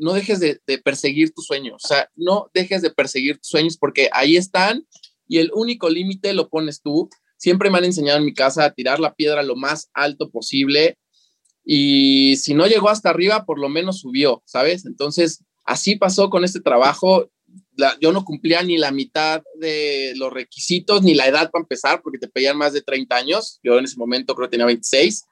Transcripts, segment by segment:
no dejes de, perseguir tus sueños, o sea, no dejes de perseguir tus sueños porque ahí están y el único límite lo pones tú. Siempre me han enseñado en mi casa a tirar la piedra lo más alto posible y si no llegó hasta arriba, por lo menos subió, ¿sabes? Entonces, así pasó con este trabajo. yo no cumplía ni la mitad de los requisitos, ni la edad para empezar, porque te pedían más de 30 años. Yo en ese momento creo que tenía 26,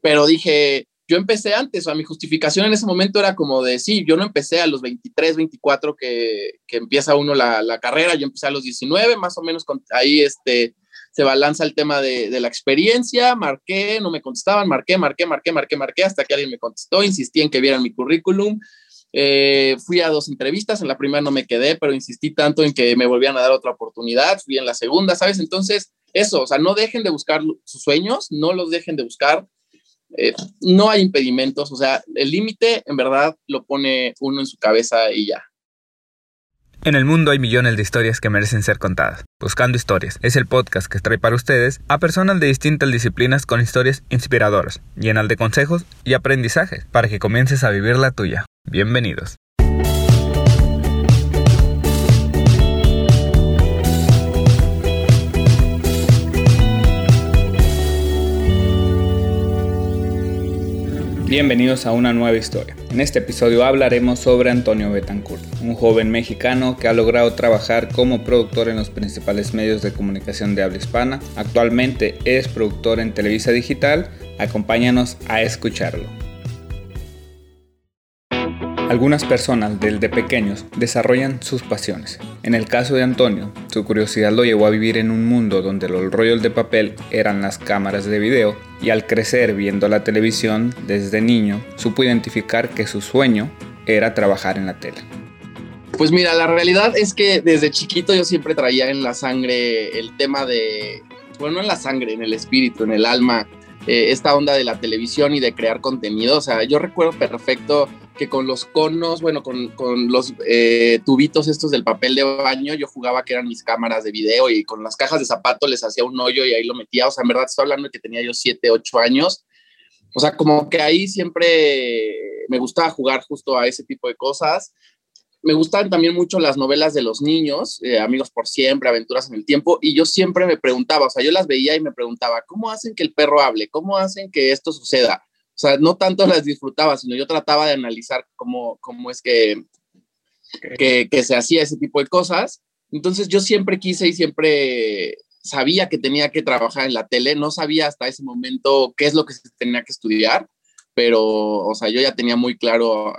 pero dije, yo empecé antes, o sea, mi justificación en ese momento era como de, sí, yo no empecé a los 23, 24 que, que empieza uno la, la, carrera, yo empecé a los 19, más o menos ahí este, se balanza el tema de, de, la experiencia, marqué, no me contestaban, marqué, marqué, marqué, marqué, marqué, hasta que alguien me contestó, insistí en que vieran mi currículum, eh, fui a dos entrevistas, en la primera no me quedé, pero insistí tanto en que me volvían a dar otra oportunidad, fui en la segunda, ¿sabes? Entonces, eso, o sea, no dejen de buscar sus sueños, no los dejen de buscar, eh, no hay impedimentos, o sea, el límite en verdad lo pone uno en su cabeza y ya. En el mundo hay millones de historias que merecen ser contadas. Buscando Historias es el podcast que trae para ustedes a personas de distintas disciplinas con historias inspiradoras, llenas de consejos y aprendizajes para que comiences a vivir la tuya. Bienvenidos. Bienvenidos a una nueva historia. En este episodio hablaremos sobre Antonio Betancourt, un joven mexicano que ha logrado trabajar como productor en los principales medios de comunicación de habla hispana. Actualmente es productor en Televisa Digital. Acompáñanos a escucharlo. Algunas personas desde pequeños desarrollan sus pasiones. En el caso de Antonio, su curiosidad lo llevó a vivir en un mundo donde los rollos de papel eran las cámaras de video y al crecer viendo la televisión desde niño, supo identificar que su sueño era trabajar en la tele. Pues mira, la realidad es que desde chiquito yo siempre traía en la sangre el tema de, bueno, no en la sangre, en el espíritu, en el alma, eh, esta onda de la televisión y de crear contenido. O sea, yo recuerdo perfecto que con los conos, bueno, con, con los eh, tubitos estos del papel de baño, yo jugaba que eran mis cámaras de video y con las cajas de zapatos les hacía un hoyo y ahí lo metía. O sea, en verdad estoy hablando de que tenía yo 7, 8 años. O sea, como que ahí siempre me gustaba jugar justo a ese tipo de cosas. Me gustaban también mucho las novelas de los niños, eh, Amigos por Siempre, Aventuras en el Tiempo, y yo siempre me preguntaba, o sea, yo las veía y me preguntaba, ¿cómo hacen que el perro hable? ¿Cómo hacen que esto suceda? O sea, no tanto las disfrutaba, sino yo trataba de analizar cómo, cómo es que, que, que, se hacía ese tipo de cosas. Entonces yo siempre quise y siempre sabía que tenía que trabajar en la tele, no sabía hasta ese momento qué es lo que se tenía que estudiar, pero, o sea, yo ya tenía muy claro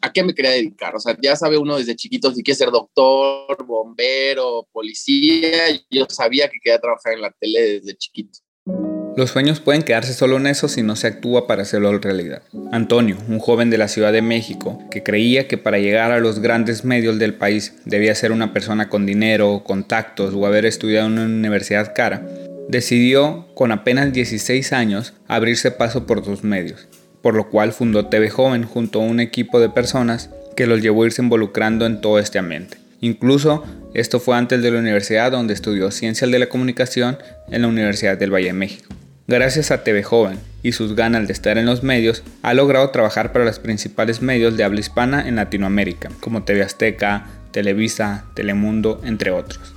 a, qué me quería dedicar. O sea, ya sabe uno desde chiquito si quiere ser doctor, bombero, policía, yo sabía que quería trabajar en la tele desde chiquito. Los sueños pueden quedarse solo en eso si no se actúa para hacerlo realidad. Antonio, un joven de la Ciudad de México, que creía que para llegar a los grandes medios del país debía ser una persona con dinero, contactos o haber estudiado en una universidad cara, decidió, con apenas 16 años, abrirse paso por sus medios, por lo cual fundó TV Joven junto a un equipo de personas que los llevó a irse involucrando en todo este ambiente. Incluso esto fue antes de la universidad donde estudió Ciencias de la Comunicación en la Universidad del Valle de México. Gracias a TV Joven y sus ganas de estar en los medios, ha logrado trabajar para los principales medios de habla hispana en Latinoamérica, como TV Azteca, Televisa, Telemundo, entre otros.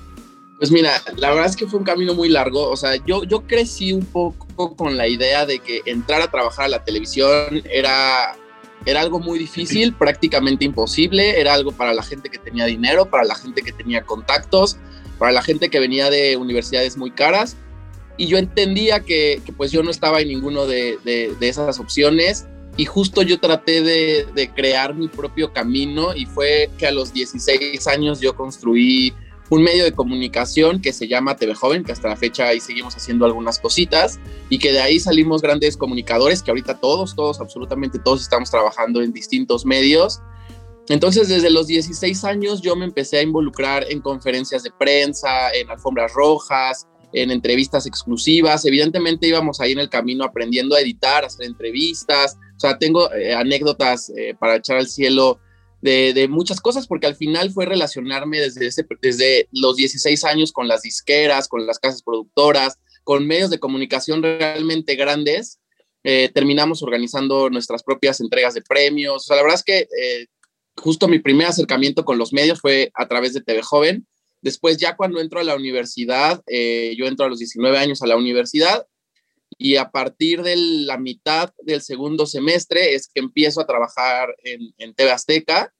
Pues mira, la verdad es que fue un camino muy largo. O sea, yo, yo crecí un poco con la idea de que entrar a trabajar a la televisión era, era algo muy difícil, prácticamente imposible. Era algo para la gente que tenía dinero, para la gente que tenía contactos, para la gente que venía de universidades muy caras y yo entendía que, que, pues yo no estaba en ninguno de, de, de esas opciones y justo yo traté de, de, crear mi propio camino y fue que a los 16 años yo construí un medio de comunicación que se llama TV Joven, que hasta la fecha ahí seguimos haciendo algunas cositas y que de ahí salimos grandes comunicadores, que ahorita todos, todos, absolutamente todos estamos trabajando en distintos medios. Entonces, desde los 16 años yo me empecé a involucrar en conferencias de prensa, en alfombras rojas, en entrevistas exclusivas. Evidentemente íbamos ahí en el camino aprendiendo a editar, a hacer entrevistas. O sea, tengo eh, anécdotas eh, para echar al cielo de, muchas cosas, porque al final fue relacionarme desde, desde los 16 años con las disqueras, con las casas productoras, con medios de comunicación realmente grandes. eh, terminamos organizando nuestras propias entregas de premios. O sea, la verdad es que eh, justo mi primer acercamiento con los medios fue a través de TV Joven. Después, ya cuando entro a la universidad, eh, yo entro a los 19 años a la universidad y a partir de la mitad del segundo semestre es que empiezo a trabajar en, en TV Azteca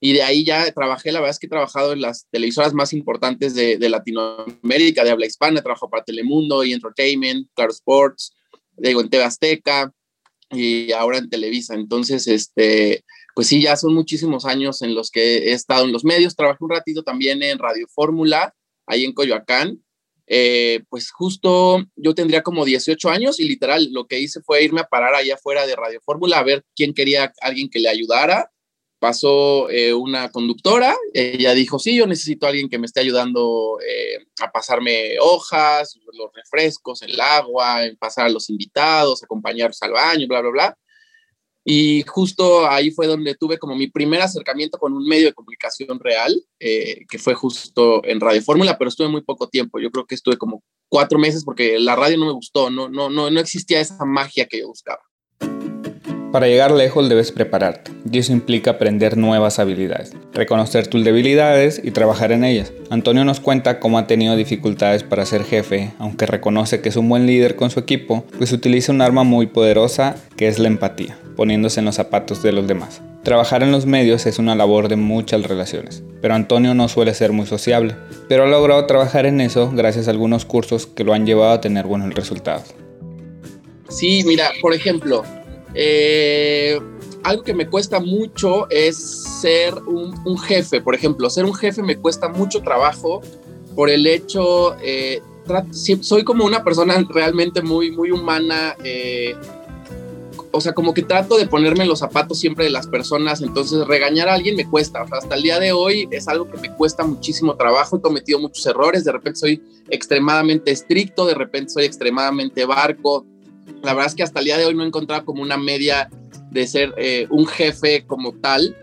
y de ahí ya trabajé, la verdad es que he trabajado en las televisoras más importantes de, Latinoamérica, de habla hispana, he trabajado para Telemundo y Entertainment, Claro Sports, digo, en TV Azteca y ahora en Televisa. Entonces, este, pues sí, ya son muchísimos años en los que he estado en los medios. Trabajé un ratito también en Radio Fórmula, ahí en Coyoacán. Eh, pues justo yo tendría como 18 años y literal lo que hice fue irme a parar allá afuera de Radio Fórmula a ver quién quería alguien que le ayudara pasó eh, una conductora, ella dijo, sí, yo necesito a alguien que me esté ayudando eh, a pasarme hojas, los refrescos, el agua, pasar a los invitados, acompañarlos al baño, bla, bla, bla. Y justo ahí fue donde tuve como mi primer acercamiento con un medio de comunicación real, eh, que fue justo en Radio Fórmula, pero estuve muy poco tiempo. Yo creo que estuve como cuatro meses porque la radio no me gustó, no, no, no, no existía esa magia que yo buscaba. Para llegar lejos debes prepararte, y eso implica aprender nuevas habilidades, reconocer tus debilidades y trabajar en ellas. Antonio nos cuenta cómo ha tenido dificultades para ser jefe, aunque reconoce que es un buen líder con su equipo, pues utiliza un arma muy poderosa que es la empatía, poniéndose en los zapatos de los demás. Trabajar en los medios es una labor de muchas relaciones, pero Antonio no suele ser muy sociable, pero ha logrado trabajar en eso gracias a algunos cursos que lo han llevado a tener buenos resultados. Sí, mira, por ejemplo, eh, algo que me cuesta mucho es ser un, jefe, por ejemplo, ser un jefe me cuesta mucho trabajo por el hecho, eh, soy como una persona realmente muy, muy humana, eh, o sea, como que trato de ponerme en los zapatos siempre de las personas, entonces regañar a alguien me cuesta, hasta el día de hoy es algo que me cuesta muchísimo trabajo, he cometido muchos errores, de repente soy extremadamente estricto, de repente soy extremadamente barco, la verdad es que hasta el día de hoy no he encontrado como una media de ser eh, un jefe como tal,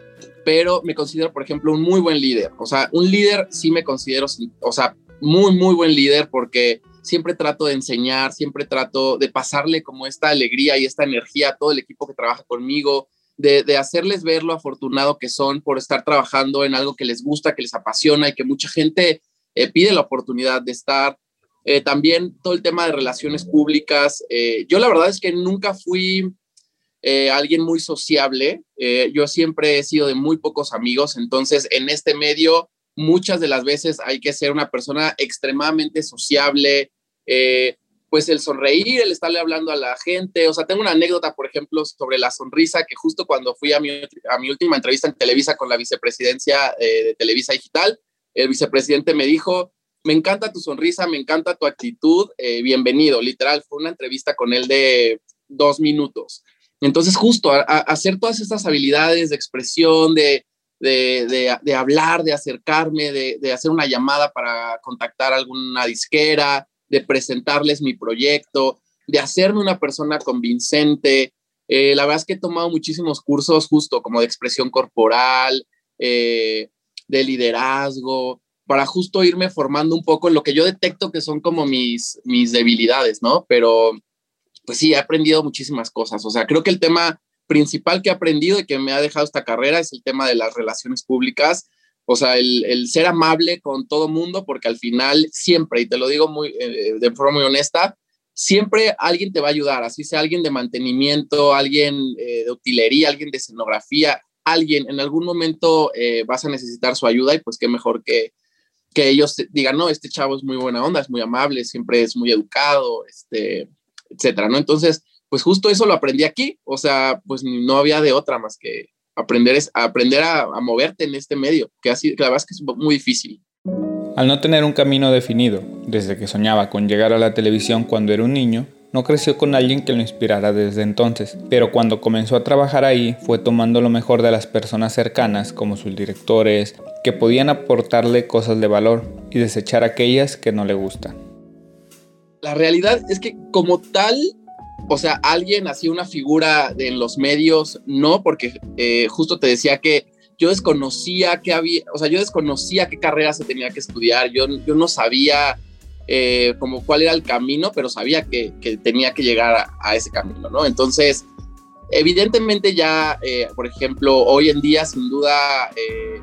pero me considero, por ejemplo, un muy buen líder. O sea, un líder sí me considero, o sea, muy, muy buen líder porque siempre trato de enseñar, siempre trato de pasarle como esta alegría y esta energía a todo el equipo que trabaja conmigo, de, hacerles ver lo afortunado que son por estar trabajando en algo que les gusta, que les apasiona y que mucha gente eh, pide la oportunidad de estar. Eh, también todo el tema de relaciones públicas. Eh, yo la verdad es que nunca fui alguien muy sociable. yo siempre he sido de muy pocos amigos. Entonces, en este medio, muchas de las veces hay que ser una persona extremadamente sociable. Pues el sonreír, el estarle hablando a la gente. O sea, tengo una anécdota, por ejemplo, sobre la sonrisa, que justo cuando fui a mi, a mi última entrevista en Televisa con la vicepresidencia de Televisa Digital, el vicepresidente me dijo, me encanta tu sonrisa, me encanta tu actitud, eh, bienvenido, literal, fue una entrevista con él de dos minutos. Entonces, justo hacer todas estas habilidades de expresión, de, de, hablar, de acercarme, de, hacer una llamada para contactar alguna disquera, de presentarles mi proyecto, de hacerme una persona convincente. Eh, la verdad es que he tomado muchísimos cursos justo como de expresión corporal, eh, de liderazgo, para justo irme formando un poco en lo que yo detecto que son como mis, mis debilidades, ¿no? Pero pues sí, he aprendido muchísimas cosas. O sea, creo que el tema principal que he aprendido y que me ha dejado esta carrera es el tema de las relaciones públicas. O sea, el, ser amable con todo mundo, porque al final siempre, y te lo digo muy, eh, de forma muy honesta, siempre alguien te va a ayudar, así sea alguien de mantenimiento, alguien eh, de utilería, alguien de escenografía, alguien en algún momento eh, vas a necesitar su ayuda y pues qué mejor que, que ellos digan, no, este chavo es muy buena onda, es muy amable, siempre es muy educado, este, etcétera, ¿no? Entonces, pues justo eso lo aprendí aquí, o sea, pues no había de otra más que aprender, es, aprender a, moverte en este medio, que así, que la verdad es que es muy difícil. Al no tener un camino definido, desde que soñaba con llegar a la televisión cuando era un niño, no creció con alguien que lo inspirara desde entonces, pero cuando comenzó a trabajar ahí fue tomando lo mejor de las personas cercanas como sus directores, que podían aportarle cosas de valor y desechar aquellas que no le gustan. La realidad es que como tal, o sea, alguien así una figura en los medios, no, porque eh, justo te decía que yo desconocía que había, o sea, yo desconocía qué carrera se tenía que estudiar, yo, yo no sabía eh, como cuál era el camino, pero sabía que, tenía que llegar a, ese camino, ¿no? Entonces, evidentemente ya, eh, por ejemplo, hoy en día, sin duda,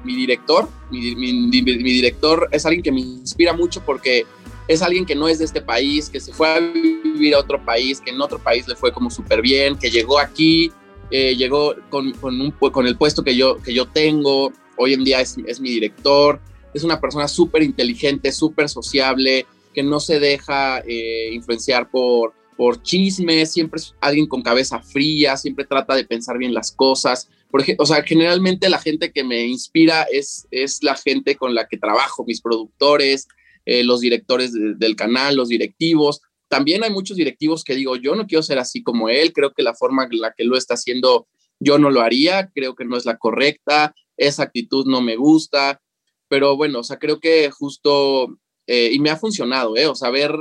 mi director, mi, director es alguien que me inspira mucho porque es alguien que no es de este país, que se fue a vivir a otro país, que en otro país le fue como súper bien, que llegó aquí, llegó con, un, con, el puesto que yo, que yo tengo, hoy en día es, es mi director, es una persona súper inteligente, súper sociable, que no se deja eh, influenciar por, por chismes, siempre es alguien con cabeza fría, siempre trata de pensar bien las cosas. Por o sea, generalmente la gente que me inspira es, es la gente con la que trabajo, mis productores, eh, los directores del canal, los directivos. También hay muchos directivos que digo, yo no quiero ser así como él, creo que la forma en la que lo está haciendo yo no lo haría, creo que no es la correcta, esa actitud no me gusta, pero bueno, o sea, creo que justo eh, y me ha funcionado, ¿eh? O sea, ver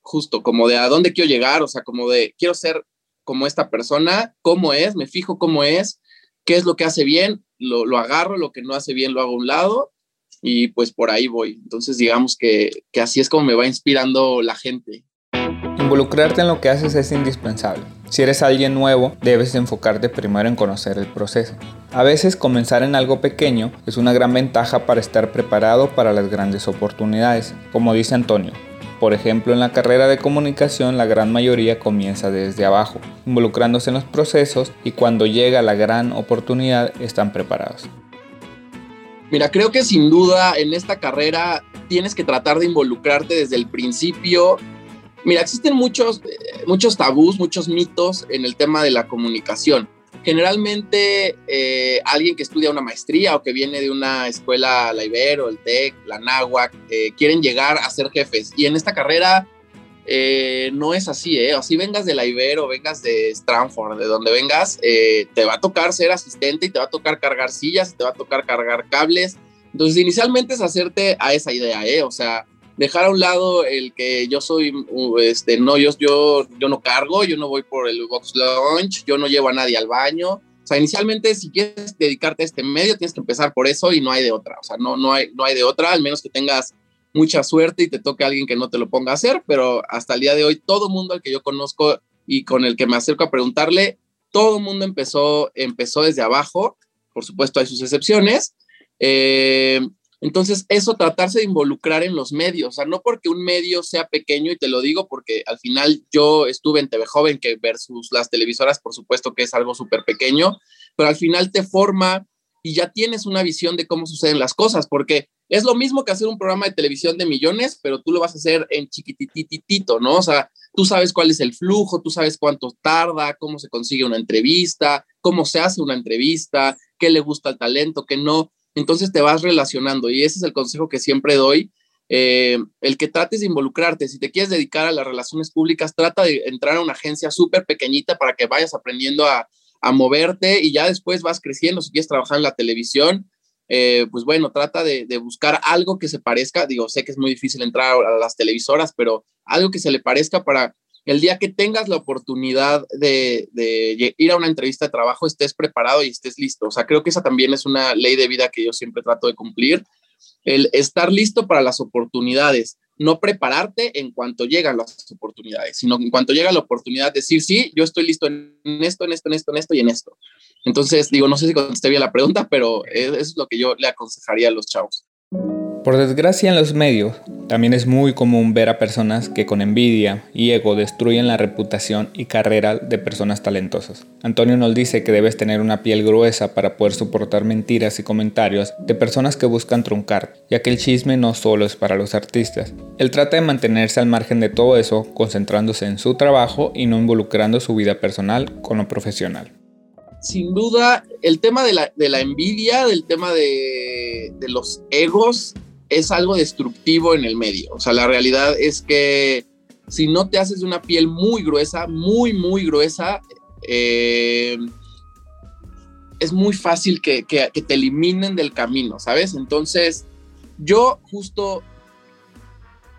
justo como de a dónde quiero llegar, o sea, como de quiero ser como esta persona, cómo es, me fijo cómo es, qué es lo que hace bien, lo, lo agarro, lo que no hace bien lo hago a un lado y pues por ahí voy. Entonces digamos que, que así es como me va inspirando la gente. Involucrarte en lo que haces es indispensable. Si eres alguien nuevo, debes enfocarte primero en conocer el proceso. A veces comenzar en algo pequeño es una gran ventaja para estar preparado para las grandes oportunidades, como dice Antonio. Por ejemplo, en la carrera de comunicación la gran mayoría comienza desde abajo, involucrándose en los procesos y cuando llega la gran oportunidad están preparados. Mira, creo que sin duda en esta carrera tienes que tratar de involucrarte desde el principio Mira, existen muchos, eh, muchos tabús, muchos mitos en el tema de la comunicación. Generalmente eh, alguien que estudia una maestría o que viene de una escuela, la Ibero, el TEC, la NAWAC, eh, quieren llegar a ser jefes. Y en esta carrera no es así, ¿eh? Así vengas de la Ibero, vengas de Stanford, de donde vengas, te va a tocar ser asistente y te va a tocar cargar sillas, te va a tocar cargar cables. Entonces, inicialmente es hacerte a esa idea, ¿eh? O sea, dejar a un lado el que yo soy, este, no, yo, yo, yo no cargo, yo no voy por el box lunch, yo no llevo a nadie al baño. O sea, inicialmente, si quieres dedicarte a este medio, tienes que empezar por eso y no hay de otra. O sea, no, no, hay, no hay de otra, al menos que tengas mucha suerte y te toque a alguien que no te lo ponga a hacer, pero hasta el día de hoy, todo mundo al que yo conozco y con el que me acerco a preguntarle, todo mundo empezó, empezó desde abajo. Por supuesto, hay sus excepciones. Eh, entonces, eso tratarse de involucrar en los medios, o sea, no porque un medio sea pequeño, y te lo digo porque al final yo estuve en TV Joven, que versus las televisoras, por supuesto que es algo súper pequeño, pero al final te forma y ya tienes una visión de cómo suceden las cosas, porque es lo mismo que hacer un programa de televisión de millones, pero tú lo vas a hacer en chiquitititito, ¿no? O sea, tú sabes cuál es el flujo, tú sabes cuánto tarda, cómo se consigue una entrevista, cómo se hace una entrevista, qué le gusta al talento, qué no entonces te vas relacionando y ese es el consejo que siempre doy. Eh, el que trates de involucrarte, si te quieres dedicar a las relaciones públicas, trata de entrar a una agencia súper pequeñita para que vayas aprendiendo a, moverte y ya después vas creciendo. Si quieres trabajar en la televisión, eh, pues bueno, trata de, de, buscar algo que se parezca. Digo, sé que es muy difícil entrar a las televisoras, pero algo que se le parezca para el día que tengas la oportunidad de, ir a una entrevista de trabajo, estés preparado y estés listo. O sea, creo que esa también es una ley de vida que yo siempre trato de cumplir. El estar listo para las oportunidades, no prepararte en cuanto llegan las oportunidades, sino en cuanto llega la oportunidad, decir, sí, yo estoy listo en esto, en esto, en esto, en esto y en esto. Entonces, digo, no sé si contesté bien la pregunta, pero es lo que yo le aconsejaría a los chavos. Por desgracia en los medios, también es muy común ver a personas que con envidia y ego destruyen la reputación y carrera de personas talentosas. Antonio nos dice que debes tener una piel gruesa para poder soportar mentiras y comentarios de personas que buscan truncar, ya que el chisme no solo es para los artistas. Él trata de mantenerse al margen de todo eso, concentrándose en su trabajo y no involucrando su vida personal con lo profesional sin duda, el tema de la, envidia, del tema de, de, los egos, es algo destructivo en el medio. O sea, la realidad es que si no te haces una piel muy gruesa, muy, muy gruesa, eh, es muy fácil que, te eliminen del camino, ¿sabes? Entonces, yo justo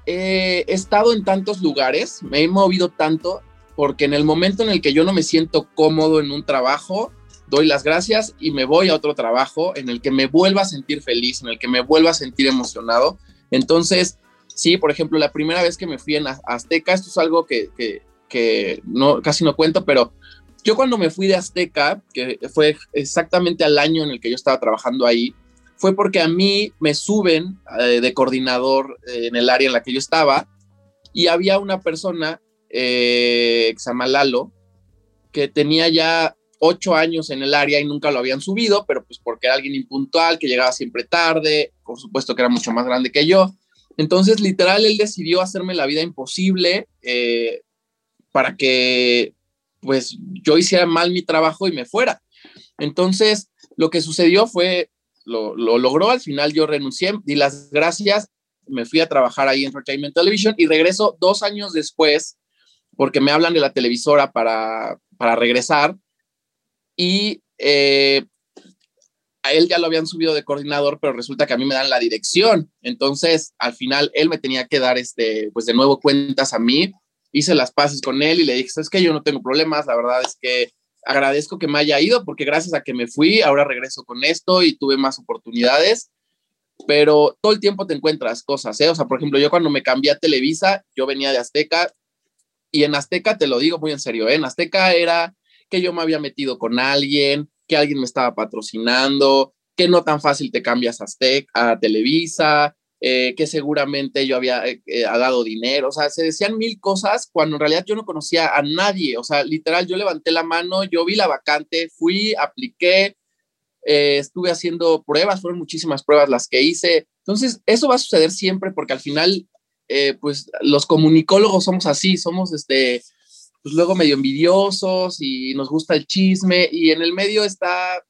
he estado en tantos lugares, me he movido tanto, porque en el momento en el que yo no me siento cómodo en un trabajo, doy las gracias y me voy a otro trabajo en el que me vuelva a sentir feliz, en el que me vuelva a sentir emocionado. Entonces, Sí, por ejemplo, la primera vez que me fui en Azteca, esto es algo que, que, no, casi no cuento, pero yo cuando me fui de Azteca, que fue exactamente al año en el que yo estaba trabajando ahí, fue porque a mí me suben eh, de coordinador eh, en el área en la que yo estaba y había una persona, eh, que tenía ya ocho años en el área y nunca lo habían subido, pero pues porque era alguien impuntual, que llegaba siempre tarde, por supuesto que era mucho más grande que yo. Entonces, literal, él decidió hacerme la vida imposible eh, para que pues yo hiciera mal mi trabajo y me fuera. Entonces, lo que sucedió fue, lo, lo logró, al final yo renuncié, di las gracias, me fui a trabajar ahí en Entertainment Television y regreso dos años después porque me hablan de la televisora para, para regresar y eh, a él ya lo habían subido de coordinador, pero resulta que a mí me dan la dirección. Entonces, al final, él me tenía que dar, este, pues de nuevo cuentas a mí. Hice las paces con él y le dije, es que yo no tengo problemas, la verdad es que agradezco que me haya ido porque gracias a que me fui, ahora regreso con esto y tuve más oportunidades. Pero todo el tiempo te encuentras cosas, ¿eh? O sea, por ejemplo, yo cuando me cambié a Televisa, yo venía de Azteca y en Azteca, te lo digo muy en serio, ¿eh? en Azteca era que yo me había metido con alguien, que alguien me estaba patrocinando, que no tan fácil te cambias a, Azteca, a Televisa, eh, que seguramente yo había eh, eh, dado dinero, o sea, se decían mil cosas cuando en realidad yo no conocía a nadie, o sea, literal, yo levanté la mano, yo vi la vacante, fui, apliqué, estuve haciendo pruebas, fueron muchísimas pruebas las que hice, entonces eso va a suceder siempre porque al final, pues los comunicólogos somos así, somos este, pues luego medio envidiosos y nos gusta el chisme y en el medio está,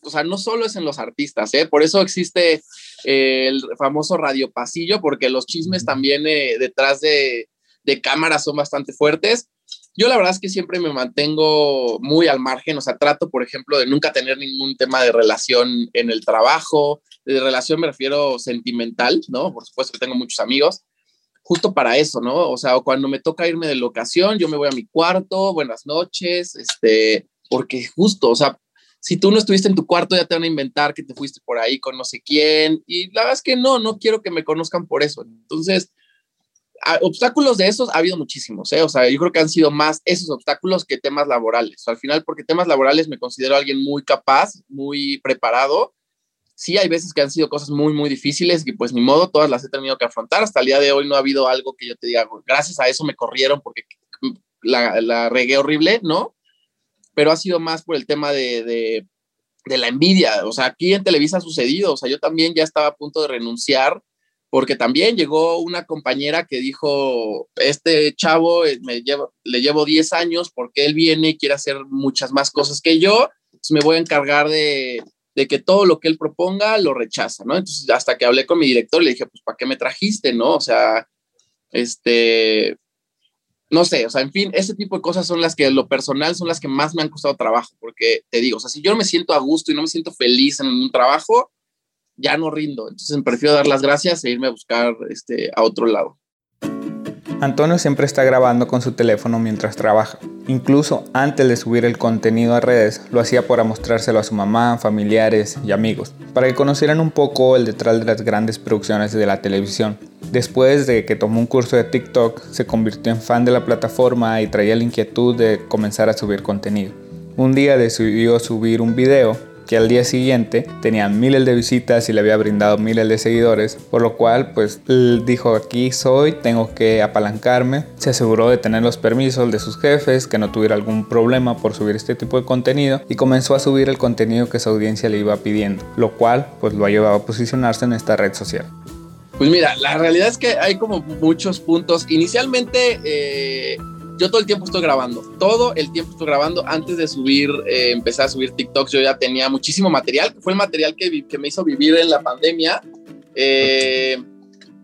o sea, no solo es en los artistas, ¿eh? por eso existe eh, el famoso radio pasillo, porque los chismes también eh, detrás de, de cámaras son bastante fuertes. Yo la verdad es que siempre me mantengo muy al margen, o sea, trato, por ejemplo, de nunca tener ningún tema de relación en el trabajo, de relación me refiero sentimental, ¿no? Por supuesto que tengo muchos amigos, justo para eso, ¿no? O sea, cuando me toca irme de locación, yo me voy a mi cuarto, buenas noches, este, porque justo, o sea, si tú no estuviste en tu cuarto, ya te van a inventar que te fuiste por ahí con no sé quién, y la verdad es que no, no quiero que me conozcan por eso. Entonces, obstáculos de esos ha habido muchísimos, ¿eh? O sea, yo creo que han sido más esos obstáculos que temas laborales. al final, porque temas laborales me considero alguien muy capaz, muy preparado, sí hay veces que han sido cosas muy, muy difíciles y pues ni modo, todas las he tenido que afrontar. Hasta el día de hoy no ha habido algo que yo te diga, gracias a eso me corrieron porque la, la regué horrible, ¿no? Pero ha sido más por el tema de, de, la envidia. O sea, aquí en Televisa ha sucedido. O sea, yo también ya estaba a punto de renunciar porque también llegó una compañera que dijo, este chavo eh, me llevo, le llevo 10 años porque él viene y quiere hacer muchas más cosas que yo, me voy a encargar de, de que todo lo que él proponga lo rechaza, ¿no? Entonces, hasta que hablé con mi director, le dije, pues, ¿para qué me trajiste, no? O sea, este, no sé, o sea, en fin, ese tipo de cosas son las que, lo personal, son las que más me han costado trabajo, porque te digo, o sea, si yo no me siento a gusto y no me siento feliz en un trabajo, ya no rindo. Entonces, prefiero dar las gracias e irme a buscar este, a otro lado. Antonio siempre está grabando con su teléfono mientras trabaja. Incluso antes de subir el contenido a redes, lo hacía para mostrárselo a su mamá, familiares y amigos, para que conocieran un poco el detrás de las grandes producciones de la televisión. Después de que tomó un curso de TikTok, se convirtió en fan de la plataforma y traía la inquietud de comenzar a subir contenido. Un día decidió subir un video que al día siguiente tenía miles de visitas y le había brindado miles de seguidores, por lo cual pues dijo aquí soy, tengo que apalancarme, se aseguró de tener los permisos de sus jefes, que no tuviera algún problema por subir este tipo de contenido y comenzó a subir el contenido que su audiencia le iba pidiendo, lo cual pues lo ha llevado a posicionarse en esta red social. Pues mira, la realidad es que hay como muchos puntos. Inicialmente eh, yo todo el tiempo estoy grabando, todo el tiempo estoy grabando. Antes de subir, eh, empezar a subir TikToks, yo ya tenía muchísimo material, fue el material que, me hizo vivir en la pandemia. Eh,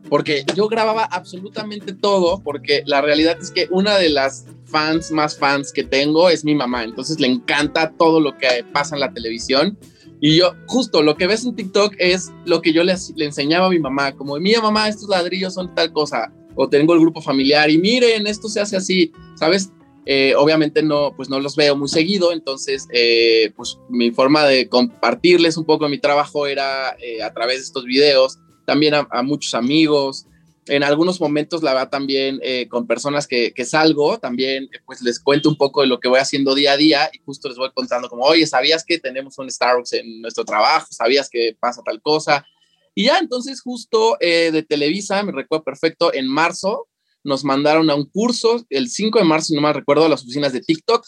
porque yo grababa absolutamente todo, porque la realidad es que una de las fans más fans que tengo es mi mamá, entonces le encanta todo lo que pasa en la televisión. Y yo, justo lo que ves en TikTok es lo que yo le, enseñaba a mi mamá, como, mira mamá, estos ladrillos son tal cosa, o tengo el grupo familiar y miren, esto se hace así, ¿sabes? Eh, obviamente no, pues no los veo muy seguido, entonces eh, pues mi forma de compartirles un poco mi trabajo era eh, a través de estos videos, también a, muchos amigos, en algunos momentos la va también eh, con personas que, que, salgo, también pues les cuento un poco de lo que voy haciendo día a día y justo les voy contando como, oye, ¿sabías que tenemos un Starbucks en nuestro trabajo? ¿Sabías que pasa tal cosa? Y ya, entonces justo eh, de Televisa, me recuerdo perfecto, en marzo nos mandaron a un curso, el 5 de marzo, no me recuerdo, a las oficinas de TikTok.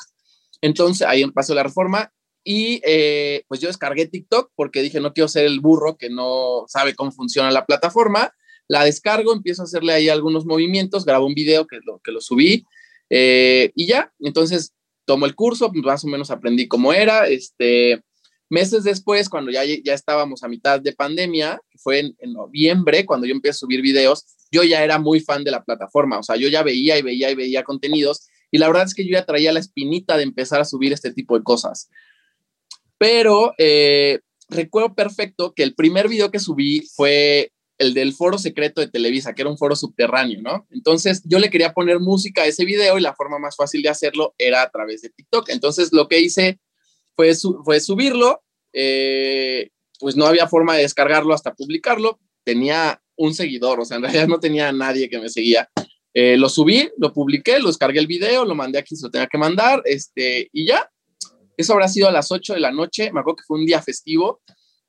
Entonces ahí pasó la reforma y eh, pues yo descargué TikTok porque dije, no quiero ser el burro que no sabe cómo funciona la plataforma la descargo, empiezo a hacerle ahí algunos movimientos, grabo un video que lo, que lo subí eh, y ya, entonces tomo el curso, más o menos aprendí cómo era, este, meses después, cuando ya, ya estábamos a mitad de pandemia, fue en, en, noviembre, cuando yo empecé a subir videos, yo ya era muy fan de la plataforma, o sea, yo ya veía y veía y veía contenidos, y la verdad es que yo ya traía la espinita de empezar a subir este tipo de cosas. Pero eh, recuerdo perfecto que el primer video que subí fue el del foro secreto de Televisa, que era un foro subterráneo, ¿no? Entonces yo le quería poner música a ese video y la forma más fácil de hacerlo era a través de TikTok. Entonces lo que hice fue, fue subirlo, eh, pues no había forma de descargarlo hasta publicarlo, tenía un seguidor, o sea, en realidad no tenía nadie que me seguía. Eh, lo subí, lo publiqué, lo descargué el video, lo mandé a quien se lo tenía que mandar, este, y ya. Eso habrá sido a las 8 de la noche, me acuerdo que fue un día festivo.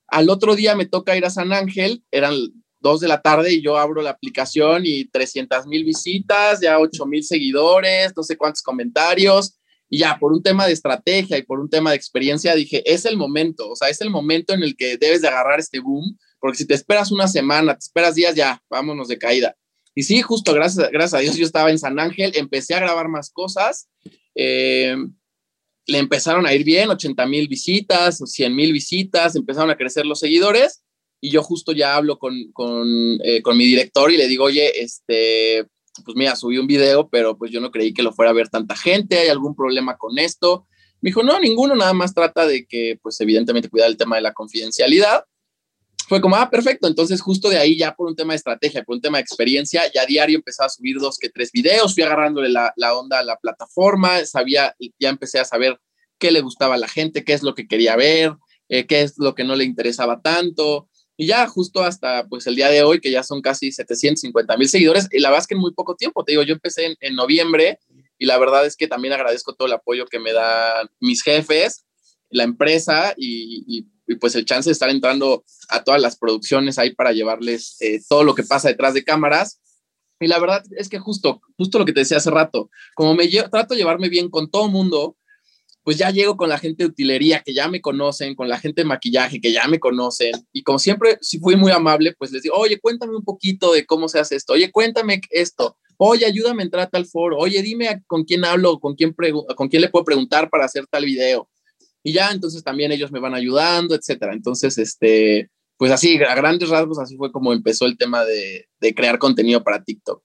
Al otro día me toca ir a San Ángel, eran dos de la tarde y yo abro la aplicación y 300 mil visitas, ya 8 mil seguidores, no sé cuántos comentarios. Y ya, por un tema de estrategia y por un tema de experiencia, dije, es el momento, o sea, es el momento en el que debes de agarrar este boom, porque si te esperas una semana, te esperas días, ya, vámonos de caída. Y sí, justo gracias, gracias a Dios yo estaba en San Ángel, empecé a grabar más cosas, eh, le empezaron a ir bien, 80 mil visitas, 100 mil visitas, empezaron a crecer los seguidores y yo justo ya hablo con, eh, con, mi director y le digo, oye, este, pues mira, subí un video, pero pues yo no creí que lo fuera a ver tanta gente, ¿hay algún problema con esto? Me dijo, no, ninguno, nada más trata de que, pues evidentemente, cuidar el tema de la confidencialidad. Fue como, ah, perfecto, entonces justo de ahí ya por un tema de estrategia, por un tema de experiencia, ya diario empezaba a subir dos que tres videos, fui agarrándole la, la onda a la plataforma, sabía, ya empecé a saber qué le gustaba a la gente, qué es lo que quería ver, eh, qué es lo que no le interesaba tanto, y ya justo hasta pues el día de hoy, que ya son casi 750 mil seguidores, y la verdad que en muy poco tiempo, te digo, yo empecé en, noviembre y la verdad es que también agradezco todo el apoyo que me dan mis jefes, la empresa y, pues el chance de estar entrando a todas las producciones ahí para llevarles eh, todo lo que pasa detrás de cámaras. Y la verdad es que justo, justo lo que te decía hace rato, como me trato de llevarme bien con todo mundo, pues ya llego con la gente de utilería que ya me conocen, con la gente de maquillaje que ya me conocen. Y como siempre, si fui muy amable, pues les digo, oye, cuéntame un poquito de cómo se hace esto. Oye, cuéntame esto. Oye, ayúdame a entrar a tal foro. Oye, dime con quién hablo, con quién, con quién le puedo preguntar para hacer tal video. Y ya, entonces también ellos me van ayudando, etcétera. Entonces, este, pues así, a grandes rasgos, así fue como empezó el tema de, de crear contenido para TikTok.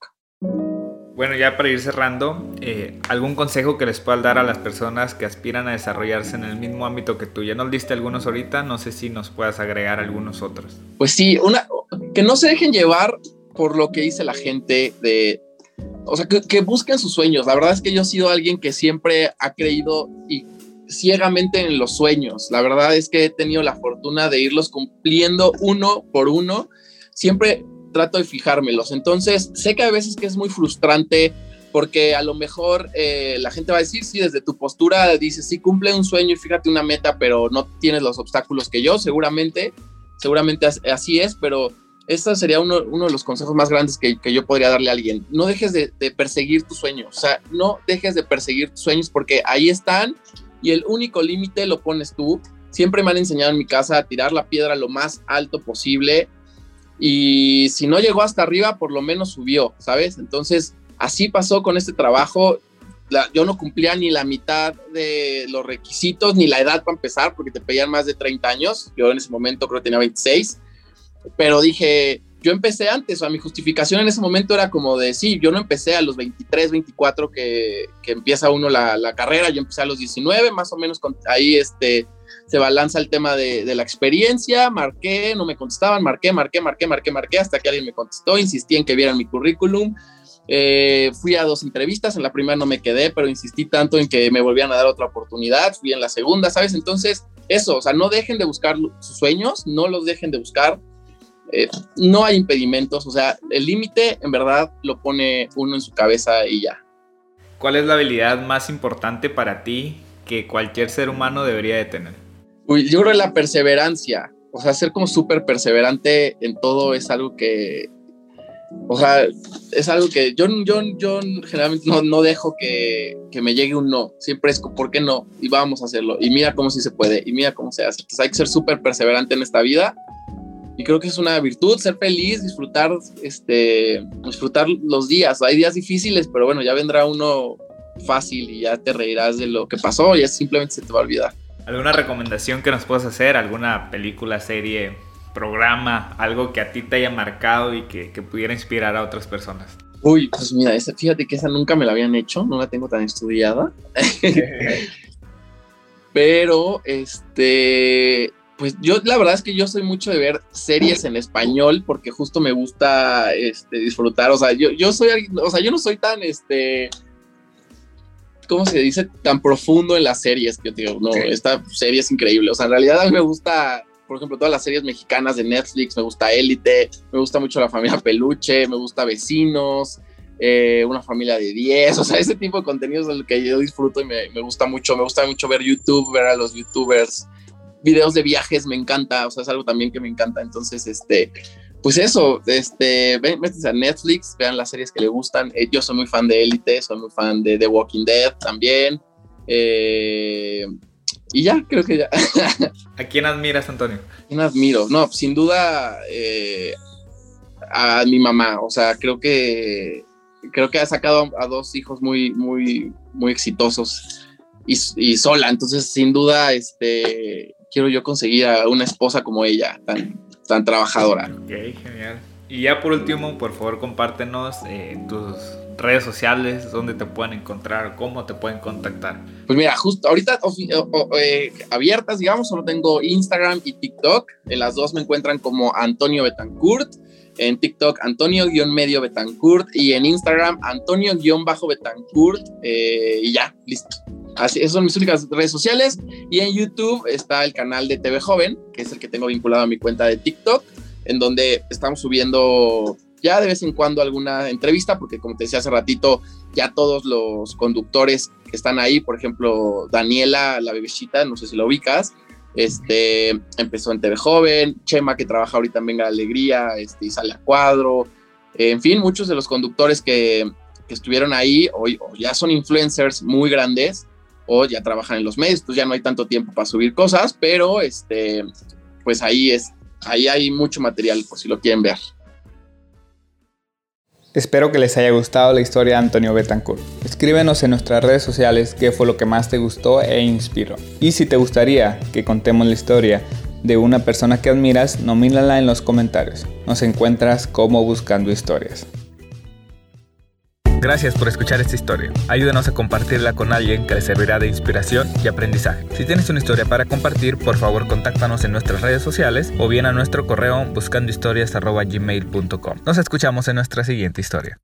Bueno, ya para ir cerrando, eh, ¿algún consejo que les puedas dar a las personas que aspiran a desarrollarse en el mismo ámbito que tú? Ya nos diste algunos ahorita, no sé si nos puedas agregar algunos otros. Pues sí, una, que no se dejen llevar por lo que dice la gente de, o sea, que, que busquen sus sueños. La verdad es que yo he sido alguien que siempre ha creído y ciegamente en los sueños. La verdad es que he tenido la fortuna de irlos cumpliendo uno por uno. Siempre trato de fijármelos. Entonces, sé que a veces que es muy frustrante porque a lo mejor eh, la gente va a decir, sí, desde tu postura dices, sí, cumple un sueño y fíjate una meta, pero no tienes los obstáculos que yo, seguramente, seguramente así es, pero este sería uno, uno, de los consejos más grandes que, que, yo podría darle a alguien. No dejes de, de perseguir tus sueños, o sea, no dejes de perseguir tus sueños porque ahí están y el único límite lo pones tú. Siempre me han enseñado en mi casa a tirar la piedra lo más alto posible y si no llegó hasta arriba, por lo menos subió, ¿sabes? Entonces, así pasó con este trabajo. yo no cumplía ni la mitad de los requisitos, ni la edad para empezar, porque te pedían más de 30 años. Yo en ese momento creo que tenía 26, pero dije, yo empecé antes, o sea, mi justificación en ese momento era como de, sí, yo no empecé a los 23, 24 que, empieza uno la, la, carrera, yo empecé a los 19, más o menos con, ahí este, se balanza el tema de, la experiencia, marqué, no me contestaban, marqué, marqué, marqué, marqué, marqué, hasta que alguien me contestó, insistí en que vieran mi currículum, eh, fui a dos entrevistas, en la primera no me quedé, pero insistí tanto en que me volvían a dar otra oportunidad, fui en la segunda, ¿sabes? Entonces, eso, o sea, no dejen de buscar sus sueños, no los dejen de buscar. eh, no hay impedimentos, o sea, el límite en verdad lo pone uno en su cabeza y ya. ¿Cuál es la habilidad más importante para ti que cualquier ser humano debería de tener? Uy, yo creo que la perseverancia, o sea, ser como súper perseverante en todo es algo que, o sea, es algo que yo, yo, yo generalmente no, no dejo que, que, me llegue un no. Siempre es, ¿por qué no? Y vamos a hacerlo. Y mira cómo sí se puede. Y mira cómo se hace. Entonces hay que ser súper perseverante en esta vida. Y creo que es una virtud, ser feliz, disfrutar, este, disfrutar los días. Hay días difíciles, pero bueno, ya vendrá uno fácil y ya te reirás de lo que pasó y simplemente se te va a olvidar. ¿Alguna recomendación que nos puedas hacer? ¿Alguna película, serie, programa, algo que a ti te haya marcado y que, que pudiera inspirar a otras personas? Uy, pues mira, fíjate que esa nunca me la habían hecho, no la tengo tan estudiada. Pero, este, pues yo la verdad es que yo soy mucho de ver series en español porque justo me gusta este, disfrutar, o sea, yo, yo soy, o sea, yo no soy tan, este, ¿cómo se dice? Tan profundo en las series que digo, no, esta serie es increíble, o sea, en realidad a mí me gusta por ejemplo, todas las series mexicanas de Netflix, me gusta Élite, me gusta mucho La Familia Peluche, me gusta Vecinos, eh, Una Familia de 10, o sea, ese tipo de contenidos es el que yo disfruto y me, me, gusta mucho, me gusta mucho ver YouTube, ver a los youtubers, videos de viajes, me encanta, o sea, es algo también que me encanta, entonces, este, pues eso, este, ven, a Netflix, vean las series que le gustan, eh, yo soy muy fan de Élite, soy muy fan de The Walking Dead también, eh, y ya, creo que ya. ¿A quién admiras, Antonio? ¿A quién admiro? No, sin duda eh, a mi mamá. O sea, creo que creo que ha sacado a dos hijos muy, muy, muy exitosos y, y, sola. Entonces, sin duda, este, quiero yo conseguir a una esposa como ella, tan, tan trabajadora. Ok, genial. Y ya por último, por favor, compártenos eh, tus redes sociales, dónde te pueden encontrar, cómo te pueden contactar. Pues mira, justo ahorita eh, abiertas, digamos, solo tengo Instagram y TikTok. En las dos me encuentran como Antonio Betancourt. En TikTok, Antonio-medio Betancourt. Y en Instagram, Antonio-betancourt. Eh, y ya, listo. Así, esas son mis únicas redes sociales. Y en YouTube está el canal de TV Joven, que es el que tengo vinculado a mi cuenta de TikTok, en donde estamos subiendo ya de vez en cuando alguna entrevista, porque como te decía hace ratito, ya todos los conductores que están ahí, por ejemplo, Daniela, la bebecita, no sé si lo ubicas, este, empezó en TV Joven, Chema, que trabaja ahorita en Venga Alegría, este, y sale a cuadro, en fin, muchos de los conductores que, que estuvieron ahí hoy ya son influencers muy grandes ya trabajan en los medios, pues ya no hay tanto tiempo para subir cosas, pero este, pues ahí es, ahí hay mucho material por si lo quieren ver. Espero que les haya gustado la historia de Antonio Betancourt. Escríbenos en nuestras redes sociales qué fue lo que más te gustó e inspiró. Y si te gustaría que contemos la historia de una persona que admiras, nomínala en los comentarios. Nos encuentras como Buscando Historias. Gracias por escuchar esta historia. Ayúdanos a compartirla con alguien que le servirá de inspiración y aprendizaje. Si tienes una historia para compartir, por favor contáctanos en nuestras redes sociales o bien a nuestro correo buscandohistorias.gmail.com. Nos escuchamos en nuestra siguiente historia.